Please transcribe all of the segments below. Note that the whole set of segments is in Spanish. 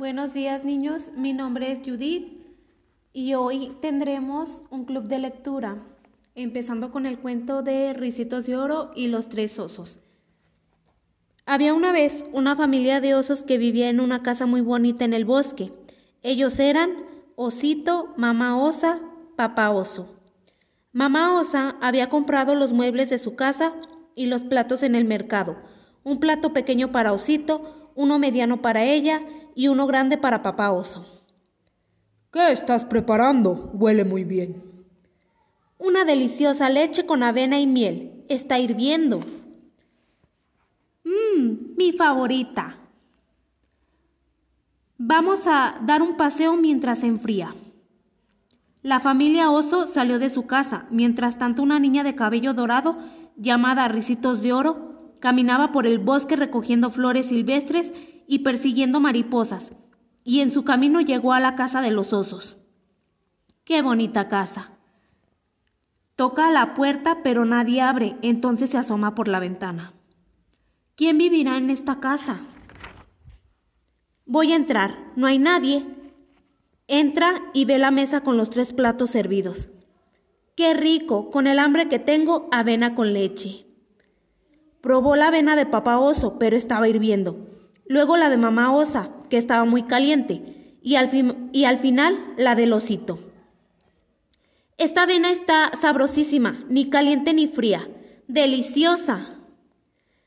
Buenos días niños, mi nombre es Judith y hoy tendremos un club de lectura, empezando con el cuento de Ricitos de Oro y los tres osos. Había una vez una familia de osos que vivía en una casa muy bonita en el bosque. Ellos eran Osito, Mamá Osa, Papá Oso. Mamá Osa había comprado los muebles de su casa y los platos en el mercado, un plato pequeño para Osito, uno mediano para ella y uno grande para Papá Oso. ¿Qué estás preparando? Huele muy bien. Una deliciosa leche con avena y miel. Está hirviendo. Mmm, mi favorita. Vamos a dar un paseo mientras se enfría. La familia Oso salió de su casa, mientras tanto una niña de cabello dorado, llamada Ricitos de Oro, caminaba por el bosque recogiendo flores silvestres y persiguiendo mariposas, y en su camino llegó a la casa de los osos. ¡Qué bonita casa! Toca a la puerta, pero nadie abre, entonces se asoma por la ventana. ¿Quién vivirá en esta casa? Voy a entrar, no hay nadie. Entra y ve la mesa con los tres platos servidos. ¡Qué rico! Con el hambre que tengo, avena con leche. Probó la avena de papá oso, pero estaba hirviendo luego la de mamá osa, que estaba muy caliente, y al, y al final la del osito. Esta avena está sabrosísima, ni caliente ni fría, deliciosa.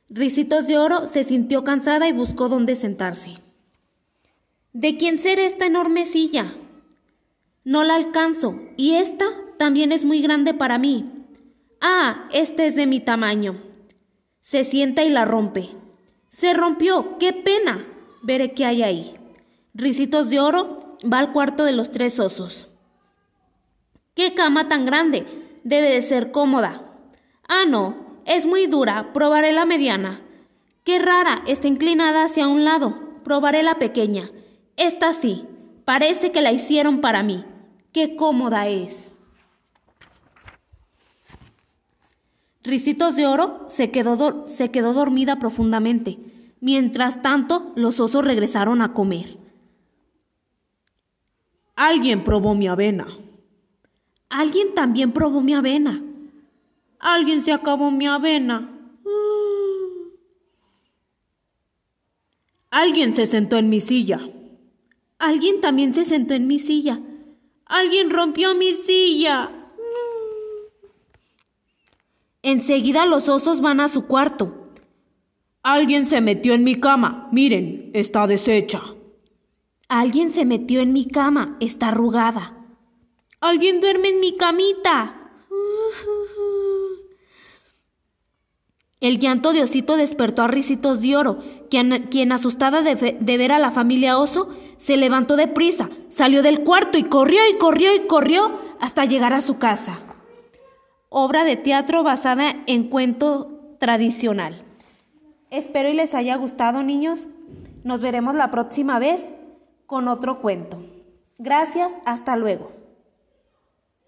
Ricitos de Oro se sintió cansada y buscó dónde sentarse. ¿De quién será esta enorme silla? No la alcanzo, y esta también es muy grande para mí. Ah, este es de mi tamaño. Se sienta y la rompe. Se rompió. ¡Qué pena! Veré qué hay ahí. Ricitos de oro va al cuarto de los tres osos. ¡Qué cama tan grande! Debe de ser cómoda. Ah, no, es muy dura. Probaré la mediana. ¡Qué rara! Está inclinada hacia un lado. Probaré la pequeña. Esta sí. Parece que la hicieron para mí. ¡Qué cómoda es! Ricitos de Oro se quedó, se quedó dormida profundamente. Mientras tanto, los osos regresaron a comer. Alguien probó mi avena. Alguien también probó mi avena. Alguien se acabó mi avena. Alguien se sentó en mi silla. Alguien también se sentó en mi silla. Alguien rompió mi silla. Enseguida los osos van a su cuarto. Alguien se metió en mi cama. Miren, está deshecha. Alguien se metió en mi cama. Está arrugada. Alguien duerme en mi camita. El llanto de Osito despertó a Ricitos de Oro, quien, quien asustada de, de, ver a la familia Oso, se levantó de prisa, salió del cuarto y corrió y corrió y corrió hasta llegar a su casa obra de teatro basada en cuento tradicional. Espero y les haya gustado, niños. Nos veremos la próxima vez con otro cuento. Gracias, hasta luego.